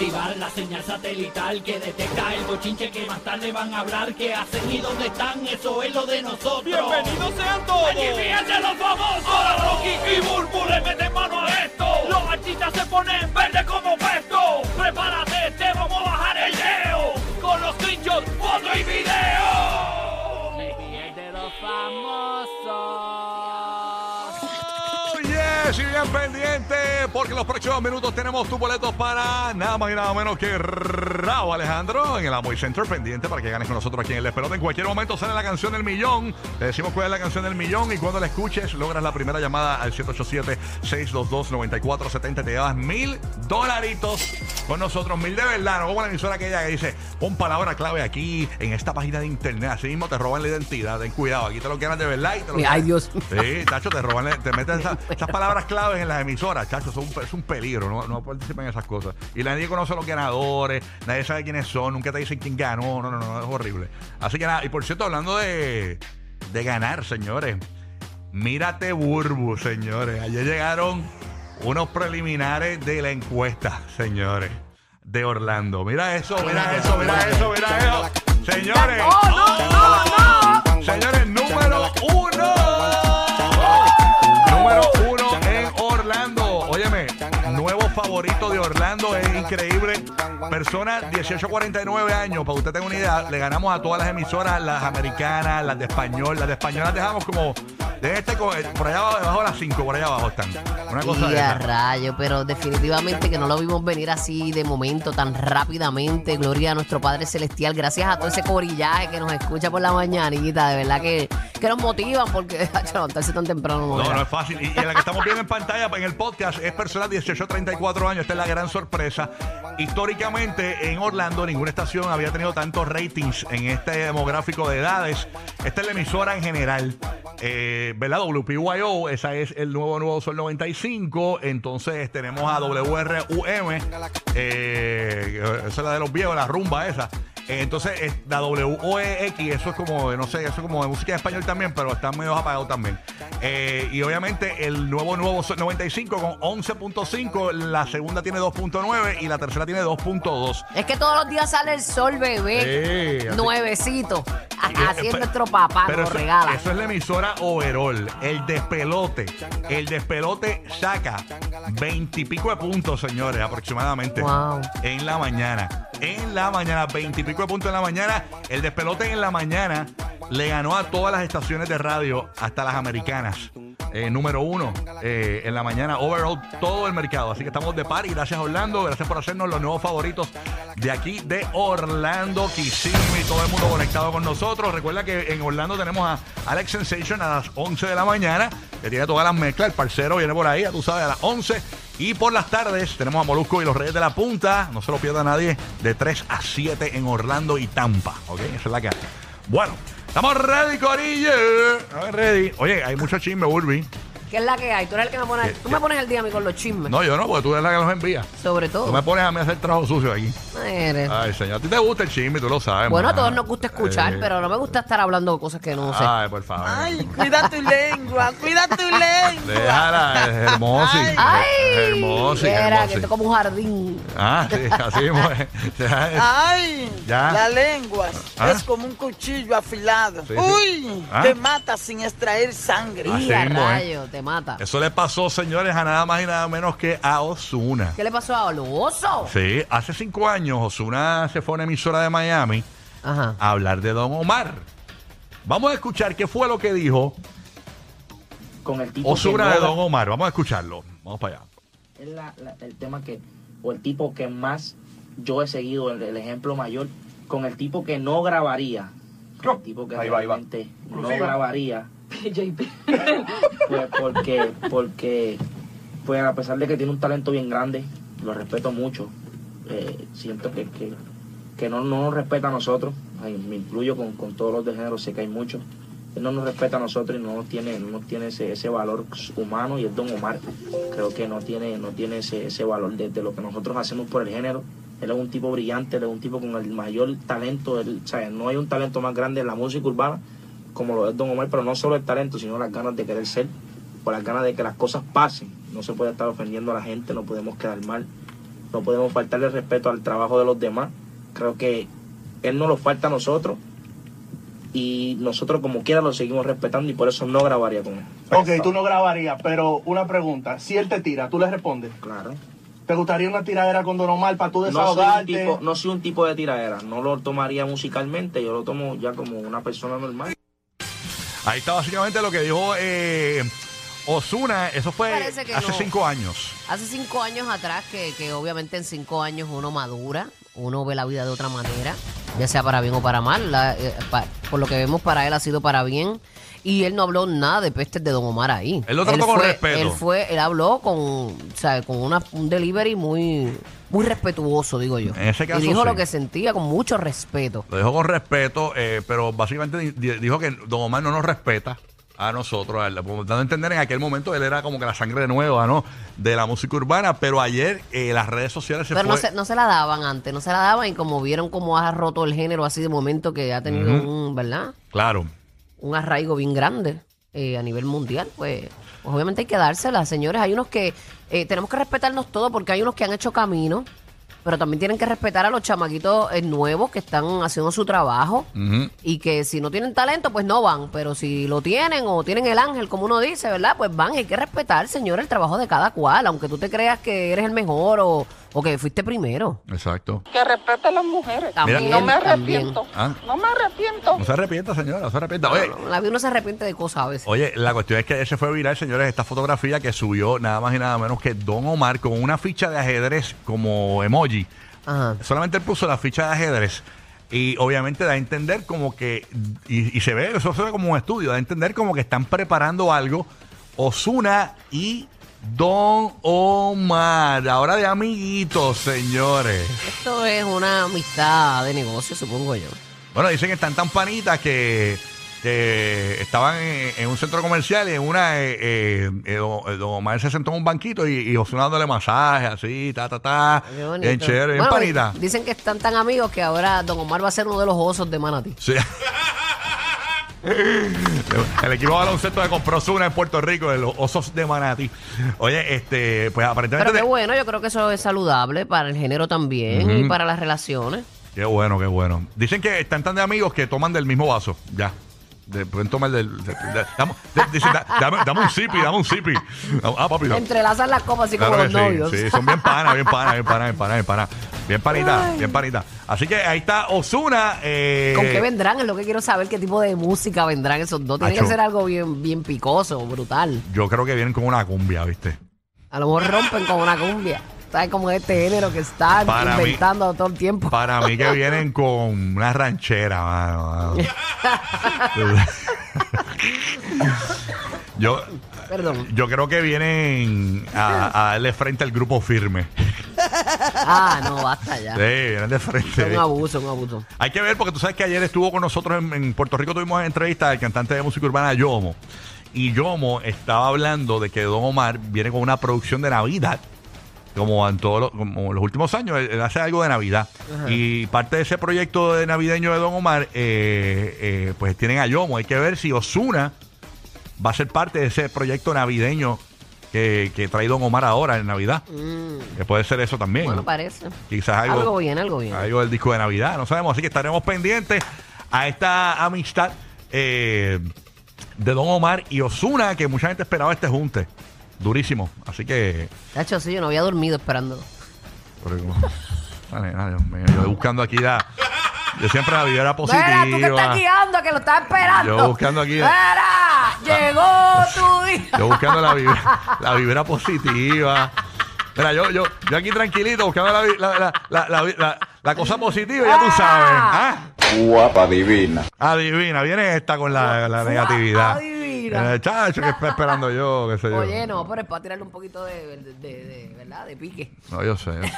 Activar la señal satelital que detecta el bochinche que más tarde van a hablar. ¿Qué hacen y dónde están? Eso es lo de nosotros. ¡Bienvenidos sean todos! ¡Aquí fíjense los famosos! Ahora Rocky y Burbu le meten mano a esto. Los artistas se ponen verde como pesto. Prepárate, te vamos a bajar el leo. Con los screenshots, foto y video. Pendiente, porque en los próximos minutos tenemos tus boletos para nada más y nada menos que Raúl Alejandro en el Amway Center pendiente para que ganes con nosotros aquí en el Despelote. En cualquier momento sale la canción del millón. Te decimos cuál es la canción del millón y cuando la escuches logras la primera llamada al 787-622-9470. Te llevas mil dolaritos con nosotros, mil de verdad, no como la emisora aquella que dice, pon palabra clave aquí en esta página de internet. Así mismo te roban la identidad. Ten cuidado, aquí te lo quedan de verdad y te lo Ay, quedan- Dios. Sí, Chacho, te roban, te meten esa- esas palabras claves en las emisoras, Chacho, son un- es un peligro, no, no participen en esas cosas. Y nadie conoce a los ganadores, nadie sabe quiénes son, nunca te dicen quién ganó, no, no, no, es horrible. Así que nada, y por cierto, hablando de, de ganar, señores, mírate Burbu, señores. Ayer llegaron unos preliminares de la encuesta, señores, de Orlando. Mira eso, mira eso, mira eso, mira eso. Señores, señores, número uno. Número uno en Orlando. Óyeme, nuevo favorito de Orlando. Es increíble. Persona 18 a 49 años. Para que usted tenga una idea, le ganamos a todas las emisoras, las americanas, las de español. Las de español las dejamos como. De este, co- eh, por allá abajo, debajo de las 5, por allá abajo están. Una cosa de esa. rayo, pero definitivamente que no lo vimos venir así de momento, tan rápidamente. Gloria a nuestro Padre Celestial. Gracias a todo ese corillaje que nos escucha por la mañanita. De verdad que, que nos motivan porque levantarse tan temprano no, No, es fácil. Y, y la que estamos viendo en pantalla en el podcast es personas 18 a 34 años. Esta es la gran sorpresa. Históricamente en Orlando ninguna estación había tenido tantos ratings en este demográfico de edades. Esta es la emisora en general. Eh, ¿Verdad? WPYO, esa es el nuevo Nuevo Sol 95. Entonces tenemos a WRUM, eh, esa es la de los viejos, la rumba esa. Eh, Entonces, es la WOEX, eso es como, no sé, eso es como de música en español también, pero están medio apagados también. Eh, y obviamente el nuevo nuevo Sol 95 con 11.5, la segunda tiene 2.9 y la tercera tiene 2.2. Es que todos los días sale el sol, bebé. Sí, así- Nuevecito. Eh, Así es pe- nuestro papá, pero nos eso, regala. eso es la emisora overall. El despelote. El despelote saca veintipico de puntos, señores, aproximadamente. Wow. En la mañana. En la mañana, veintipico de puntos en la mañana. El despelote en la mañana le ganó a todas las estaciones de radio, hasta las americanas. Eh, número uno eh, en la mañana, overall, todo el mercado. Así que estamos de par y gracias Orlando, gracias por hacernos los nuevos favoritos de aquí de Orlando, Kissimmee, todo el mundo conectado con nosotros. Recuerda que en Orlando tenemos a Alex Sensation a las 11 de la mañana, que tiene todas las mezclas, el parcero viene por ahí, ya tú sabes, a las 11. Y por las tardes tenemos a Molusco y los Reyes de la Punta, no se lo pierda nadie, de 3 a 7 en Orlando y Tampa. ¿Ok? Esa es la que hay. Bueno, estamos ready, Corillo. Estamos ready. Oye, hay mucho chisme, Burby. ¿Qué es la que hay? Tú eres el que me pone, ¿Qué- tú qué? me pones el día a mí con los chismes. No, yo no, porque tú eres la que los envía. Sobre Tú todo. me pones a mí a hacer trabajo sucio aquí. Eres- Ay, señor, a ti te gusta el chisme, tú lo sabes. Bueno, a todos nos gusta escuchar, Eh, pero no me gusta estar hablando cosas que no sé. Ay, por favor. Ay, cuida tu lengua, cuida tu lengua. Déjala, es hermoso. Ay. ¡Ay! Hermoso, Era, que hermoso. esto es como un jardín. Ah, sí, así es. Ay, Ya. la lengua ¿Ah? es como un cuchillo afilado. Sí, sí. Uy, ¿Ah? te mata sin extraer sangre. Así Y a mismo es. rayo, te mata. Eso le pasó, señores, a nada más y nada menos que a Osuna. ¿Qué le pasó a Oloso? Sí, hace cinco años Osuna se fue a una emisora de Miami Ajá. a hablar de Don Omar. Vamos a escuchar qué fue lo que dijo con el tipo que Osuna de Don Omar. Vamos a escucharlo. Vamos para allá. es la- la- el tema que o el tipo que más yo he seguido el, el ejemplo mayor con el tipo que no grabaría el tipo que Ahí va, ahí va. realmente no grabaría pues porque porque pues a pesar de que tiene un talento bien grande lo respeto mucho. Eh, siento que, que, que no, no nos respeta a nosotros. Me incluyo con, con todos los de género, sé que hay muchos. Él no nos respeta a nosotros y no tiene, no tiene ese, ese valor humano y es Don Omar. Creo que no tiene, no tiene ese, ese valor de, de lo que nosotros hacemos por el género. Él es un tipo brillante, él es un tipo con el mayor talento. Él, no hay un talento más grande en la música urbana como lo es Don Omar, pero no solo el talento, sino las ganas de querer ser, por las ganas de que las cosas pasen. No se puede estar ofendiendo a la gente, no podemos quedar mal, no podemos faltarle respeto al trabajo de los demás. Creo que él no lo falta a nosotros y nosotros como quiera lo seguimos respetando y por eso no grabaría con él. Ok, tú no grabarías, pero una pregunta. Si él te tira, ¿tú le respondes? Claro. ¿Te gustaría una tiradera con Don Omar para tú No soy, un desahogarte? tipo, no soy un tipo de tiradera, no lo tomaría musicalmente, yo lo tomo ya como una persona normal. Ahí está básicamente lo que dijo eh, Osuna. Eso fue Parece que hace no. cinco años. Hace cinco años atrás, que, que obviamente en cinco años uno madura, uno ve la vida de otra manera, ya sea para bien o para mal. La- eh, pa- por lo que vemos para él ha sido para bien. Y él no habló nada de pestes de Don Omar ahí. Él lo trató con fue- respeto. Él fue, él habló con, o sea, con una, un delivery muy, muy respetuoso, digo yo. En ese caso, y dijo sí. lo que sentía con mucho respeto. Lo dijo con respeto, eh, pero básicamente di- di- dijo que Don Omar no nos respeta a nosotros. a. Dando a entender en aquel momento él era como que la sangre nueva, ¿no? De la música urbana, pero ayer eh, las redes sociales se Pero fue. no se, no se la daban antes, no se la daban y como vieron cómo ha roto el género así de momento que ha tenido un, ¿verdad? Claro. un arraigo bien grande eh, a nivel mundial, pues, pues obviamente hay que dársela, señores. Hay unos que eh, tenemos que respetarnos todos porque hay unos que han hecho camino, pero también tienen que respetar a los chamaquitos eh, nuevos que están haciendo su trabajo Ujú. y que si no tienen talento, pues no van, pero si lo tienen o tienen el ángel, como uno dice, ¿verdad? Pues van, hay que respetar, señor, el trabajo de cada cual, aunque tú te creas que eres el mejor o, o que fuiste primero. Exacto. Que respete a las mujeres. También, y no me también. arrepiento. Ah. No me arrepiento. No se arrepienta, señora, no se arrepienta. Oye, La vida uno se arrepiente de cosas a veces. Oye, la cuestión es que ese fue viral, señores, esta fotografía que subió nada más y nada menos que Don Omar con una ficha de ajedrez como emoji. Ajá. Solamente él puso la ficha de ajedrez. Y obviamente da a entender como que, y, y se ve, eso se ve como un estudio, da a entender como que están preparando algo Osuna y Don Omar. Ahora de amiguitos, señores. Esto es una amistad de negocio, supongo yo. Bueno, dicen que están tan panitas que, que estaban en, en un centro comercial y en una, eh, eh, eh, don, eh, don Omar se sentó en un banquito y, y Ozuna dándole masaje, así, ta, ta, ta. Bien chévere, bien Bueno, panita. Dicen que están tan amigos que ahora Don Omar va a ser uno de los osos de Manatí. Sí. El equipo de baloncesto que compró Ozuna en Puerto Rico, de los Osos de Manatí. Oye, este, pues aparentemente... Pero qué bueno, yo creo que eso es saludable para el género también y para las relaciones. Qué bueno, qué bueno. Dicen que están tan de amigos que toman del mismo vaso. Ya. De, pueden tomar del. de- de- dame, de- dicen, da- dame, dame un sipi, dame un sipi. Ah, papi. da- Entrelazan las copas así Claro como que los novios. sí, son bien panas, bien panas, bien panas, bien panas, bien panas. Bien panita, bien panita. Así que ahí está Osuna. Eh, ¿Con qué vendrán? Es lo que quiero saber, qué tipo de música vendrán esos dos. Tiene Acho. que ser algo bien, bien picoso, brutal. Yo creo que vienen con una cumbia, ¿viste? A lo mejor rompen con una cumbia. ¿Sabes? Como este género que están Para mí- inventando todo el tiempo. Para mí que vienen con una ranchera, mano. mano. yo, Perdón. yo creo que vienen a, a darle frente al grupo firme. Ah, no, basta ya. Sí, vienen de Es frente. un abuso, un abuso. Hay que ver, porque tú sabes que ayer estuvo con nosotros en, en Puerto Rico, tuvimos entrevista al cantante de música urbana Yomo. Y Yomo estaba hablando de que Don Omar viene con una producción de Navidad. Como en todos los, como los últimos años, él, él hace algo de Navidad. Y parte de ese proyecto de navideño de Don Omar, eh, eh, pues tienen a Yomo. Hay que ver si Osuna va a ser parte de ese proyecto navideño que, que trae Don Omar ahora en Navidad. Que puede ser eso también. Mm. Bueno, ¿no? parece. Quizás algo, Algo bien, algo bien. algo del disco de Navidad, no sabemos. Así que estaremos pendientes a esta amistad eh, de Don Omar y Osuna, que mucha gente esperaba este junte. Durísimo. Así que. Tacho, sí, yo no había dormido esperando. pero- Vale, ay, Dios mío, yo buscando aquí la. Yo siempre la vibra positiva. Mira, tú que estás guiando, que lo estás esperando. Yo buscando aquí- Mira, llegó tu día. Yo buscando la vibra, la vibra positiva. Mira, yo, yo, yo aquí tranquilito, buscando la, vi- la, la, la, la- la- la cosa positiva, ya tú sabes. ¿ah? Guapa divina. Adivina, viene esta con la, la negatividad. adivina. Mira. Eh, chacho, que está esperando yo, qué sé yo. Oye, no, pero es para tirarle un poquito de, de, de- de- ¿verdad? De pique. No, yo sé, yo sé.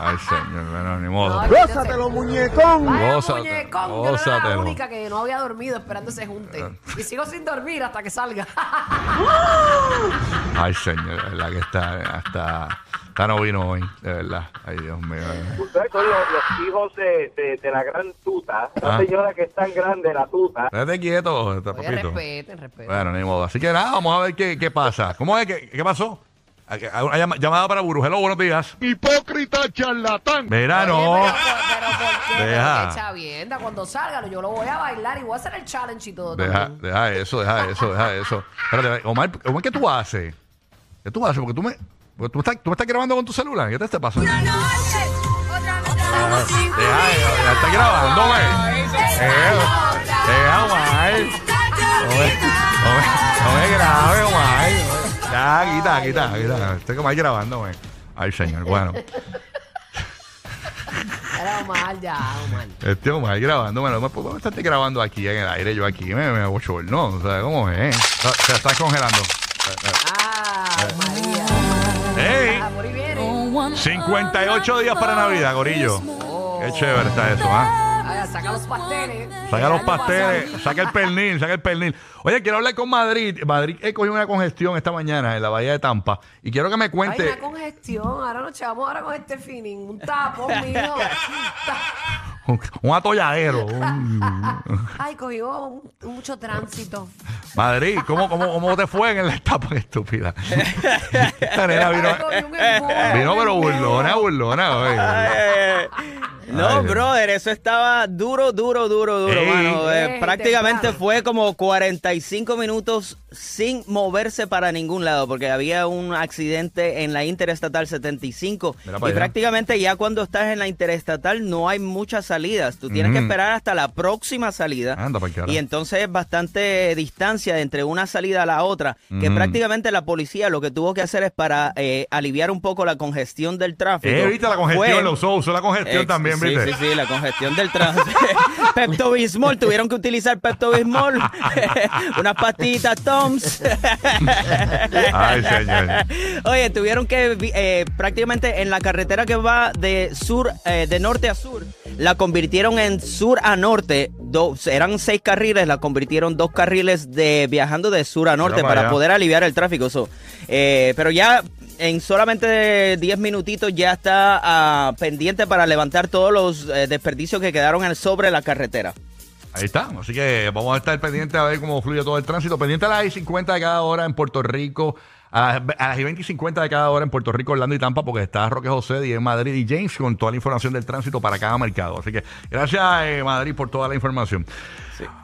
Ay, señor, bueno, ni modo. No, ¡Gózatelo, muñecón! Vaya Gózate- muñecón, yo no era la única que no había dormido esperando ese junte. Y sigo sin dormir hasta que salga. Ay, señor, verdad que está, está, está no vino hoy, de verdad. Ay, Dios mío. Ustedes son los, los hijos de, de, de la gran tuta. La Ah. señora que es tan grande, la tuta. Quédate quieto, Oye, papito. respeten, respeten. Bueno, ni modo. Así que nada, vamos a ver qué, qué pasa. ¿Cómo es? ¿Qué, qué pasó? Hay hay llama- llamada para Burú. Hello, buenos días. ¡Hipócrita charlatán! Oye, no. pero, pero ¿por qué? Deja. Qué chavienda. Cuando salga, yo lo voy a bailar y voy a hacer el challenge y todo. Deja, deja eso, deja eso, deja eso. Espérate, Omar, Omar, ¿qué tú haces? ¿Qué tú haces? Porque tú me, tú, estás, tú me estás grabando con tu celular. ¿Qué te está pasando? Deja, deja, está grabando, güey. Deja, deja, Omar. No me, no me, no me grabe, Omar. Ya, quita, quita, quita. Estoy como ahí grabando, güey. Ay, señor, bueno. Era Omar ya, Omar. Este Omar grabando, bueno, me puedo estar grabando aquí en el aire, yo aquí me, me bochorno, o sea, ¿cómo es? Se, se está congelando. Ah, María. 58 días para Navidad, Gorillo. Qué chévere está eso, ¿ah? Saca los pasteles. Saca los pasteles, saca el pernil, saca el pernil. Oye, quiero hablar con Madrid. Madrid he cogido una congestión esta mañana en la bahía de Tampa y quiero que me Hay cuente. una congestión. Ahora nos echamos ahora con este feeling. Un tapón, mijo. Un, un atolladero. un- Ay, cogió un- mucho tránsito. Madrid, ¿cómo, cómo, ¿cómo te fue en la etapa estúpida? Esta nena vino, Ay, cogió un embudo, vino un pero embudo. burlona, burlona. oye. Eh, no, Ay, Dios. brother, eso estaba duro, duro, duro, duro, Ey. mano. Eh, Ey, prácticamente temprano. fue como 45 minutos sin moverse para ningún lado, porque había un accidente en la Interestatal 75. Mira Y prácticamente ya cuando estás en la Interestatal no hay muchas salidas. Tú tienes que esperar hasta la próxima salida. Anda pa'l carajo. Y entonces es bastante distancia entre una salida a la otra, que prácticamente la policía lo que tuvo que hacer es para eh, aliviar un poco la congestión del tráfico. Eh, viste la congestión, fue- lo usó, usó la congestión Ex- también, sí. Sí, sí, la congestión del tránsito. Pepto Bismol, tuvieron que utilizar Pepto Bismol. Unas pastillitas Toms. Ay, señor. Oye, tuvieron que eh, prácticamente en la carretera que va de sur, eh, de norte a sur, la convirtieron en sur a norte. Dos, eran seis carriles, la convirtieron dos carriles de viajando de sur a norte para poder aliviar el tráfico. So, eh, pero ya en solamente 10 minutitos ya está ah, pendiente para levantar todos los eh, desperdicios que quedaron sobre la carretera. Ahí está. Así que vamos a estar pendientes a ver cómo fluye todo el tránsito. Pendiente a las I-50 de cada hora en Puerto Rico. A las, a las I-20 y 50 de cada hora en Puerto Rico, Orlando y Tampa, porque está Roque José y en Madrid y James con toda la información del tránsito para cada mercado. Así que gracias, eh, Madrid, por toda la información.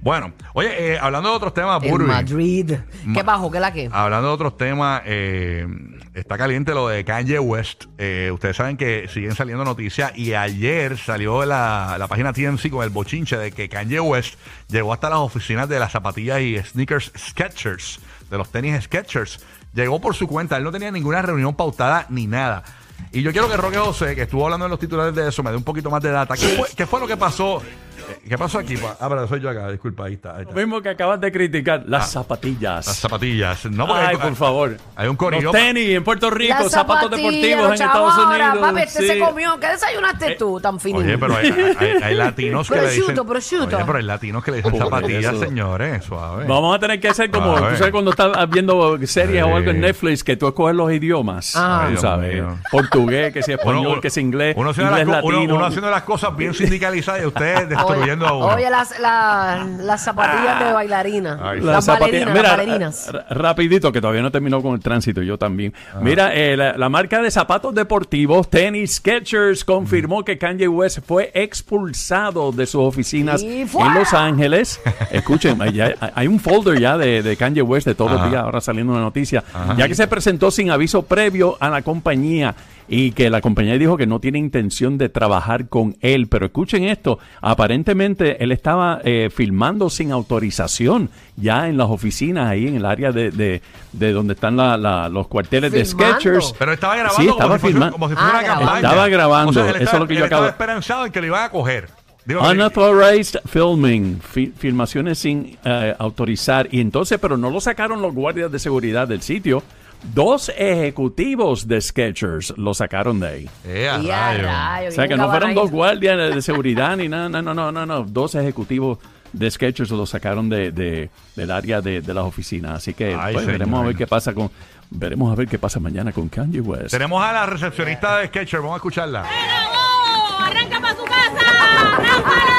Bueno, oye, eh, hablando de otros temas, En Burby, Madrid. Ma- ¿Qué bajo? ¿Qué la qué? Hablando de otros temas, eh, está caliente lo de Kanye West. Eh, ustedes saben que siguen saliendo noticias y ayer salió la, la página TMC con el bochinche de que Kanye West llegó hasta las oficinas de las zapatillas y sneakers Skechers, de los tenis Skechers. Llegó por su cuenta, él no tenía ninguna reunión pautada ni nada. Y yo quiero que Roque José, que estuvo hablando en los titulares de eso, me dé un poquito más de data. ¿Qué fue, qué fue lo que pasó? Eh, ¿Qué pasó aquí? Ah, pero soy yo acá, disculpa, ahí está. ahí está. Lo mismo que acabas de criticar, las zapatillas. Las zapatillas. No, Ay, hay- por favor. Hay un corillo. Los tenis en Puerto Rico, Las zapatos deportivos en Estados ahora, Unidos. Papi, este sí. se comió. ¿Qué desayunaste Eh, tú tan finito? Oye, pero hay, hay- hay latinos que le dicen. Prosciutto, pero hay latinos que le dicen Por zapatillas, eso. señores, suave. Vamos a tener que hacer como, tú sabes, cuando estás viendo series o algo en Sí. Netflix, que tú escoges los idiomas. Ah. Tú Dios sabes, mío. Portugués, que si español, Uno- que si inglés, Uno haciendo, inglés las, uno- haciendo las cosas bien sindicalizadas y ustedes destruyendo a uno. Oye, las, la- las zapatillas de bailarina. Ay, las zapatillas- bailarinas, Mira, las bailarinas. rapidito, que todavía no terminó con el tránsito, yo también. Ah. Mira, eh, la, la marca de zapatos deportivos, tenis, Skechers, confirmó que Kanye West fue expulsado de sus oficinas en. Los Ángeles. Escuchen, ya- hay un folder ya de, de Kanye West de todos los días, ahora saliendo una noticia, ya que se presentó sin aviso previo a la compañía y que la compañía dijo que no tiene intención de trabajar con él. Pero escuchen esto, aparentemente él estaba eh, filmando sin autorización ya en las oficinas ahí en el área de, de, de donde están la- la- los cuarteles de. Sketchers. Pero estaba grabando Sí, como, estaba si fuese, filmando. como si fuera Ah, una grabando. campaña. Estaba grabando, O sea, él eso es estaba- lo que yo acabo estaba esperanzado en que lo iban a coger. Digo, Unauthorized filming, fi- filmaciones sin eh, autorizar. Y entonces, pero no lo sacaron los guardias de seguridad del sitio. Dos ejecutivos de Skechers lo sacaron de ahí. Eh, a Y a rayos. rayos, O sea, que no fueron dos guardias de seguridad ni nada, no, no, no, no, no. Dos ejecutivos de Skechers lo sacaron de, de- del área de, de las oficinas. Así que Ay, pues, veremos a ver qué pasa con, veremos a ver qué pasa mañana con Kanye West. Tenemos a la recepcionista de Sketcher, vamos a escucharla. ¡Arranca para su casa! ¡Corrupto!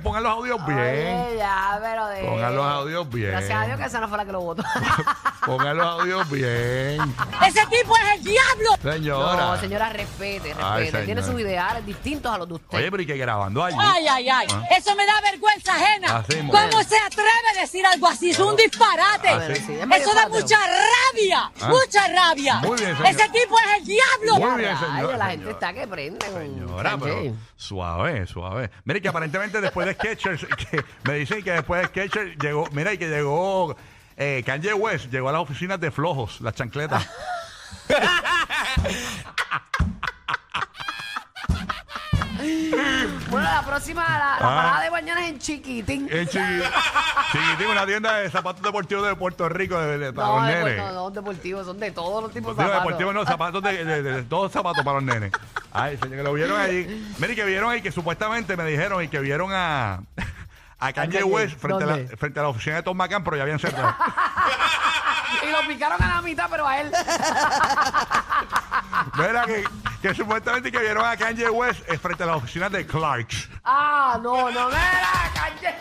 Pongan los audios bien. Oye, ya, pero de... Pongan los audios bien. Gracias a Dios que esa no fue la que lo votó. Pongan los audios bien. ¡Ese tipo es el diablo! Señora. No, señora, respete, Ay, respete. Tiene sus ideales distintos a los de usted. Oye, pero ¿y qué grabando allí? ¡Ay, ay, ay! Ah. Eso me da vergüenza ajena. Así, ¿Cómo se atreve a decir algo así? Es un disparate. Así. Sí, es medio Eso da mucha rabia. Ah. Mucha rabia. Muy bien, señor. Ese tipo es el diablo. Muy bien, señora. la gente está que prende. Señora, pero suave, suave. Mire que aparentemente después de Sketchers, me dicen que después de Sketchers llegó, mira, y que llegó eh, Kanye West, llegó a las oficinas de flojos, las chancletas. Bueno, la próxima, la, la Ah. parada de mañana es en Chiquitín. En Chiqui- Chiquitín, una tienda de zapatos deportivos de Puerto Rico de, de- para no, los de, nenes. no, no, deportivos, son de todos los tipos de Digo, zapatos. deportivos no, zapatos de, de- de- de- todos zapatos para los nenes. Ay, señor, que lo vieron allí. Mire, que vieron ahí, que supuestamente me dijeron y que vieron a, a Kanye Kanye, West frente a, la, ¿dónde? frente a la oficina de Tom McCann, pero ya habían cerrado. Y lo picaron a la mitad, pero a él. Mira, que, que supuestamente que vieron a Kanye West eh, frente a la oficina de Clarks. ah, no, no, mira, Kanye.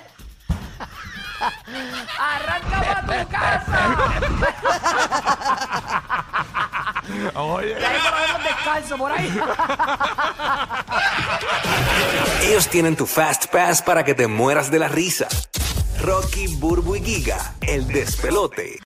Arranca para tu casa. Oye. Y ahí por lo menos descalzo por ahí. Ellos tienen tu Fast Pass para que te mueras de la risa. Rocky, Burbu y Giga, el despelote.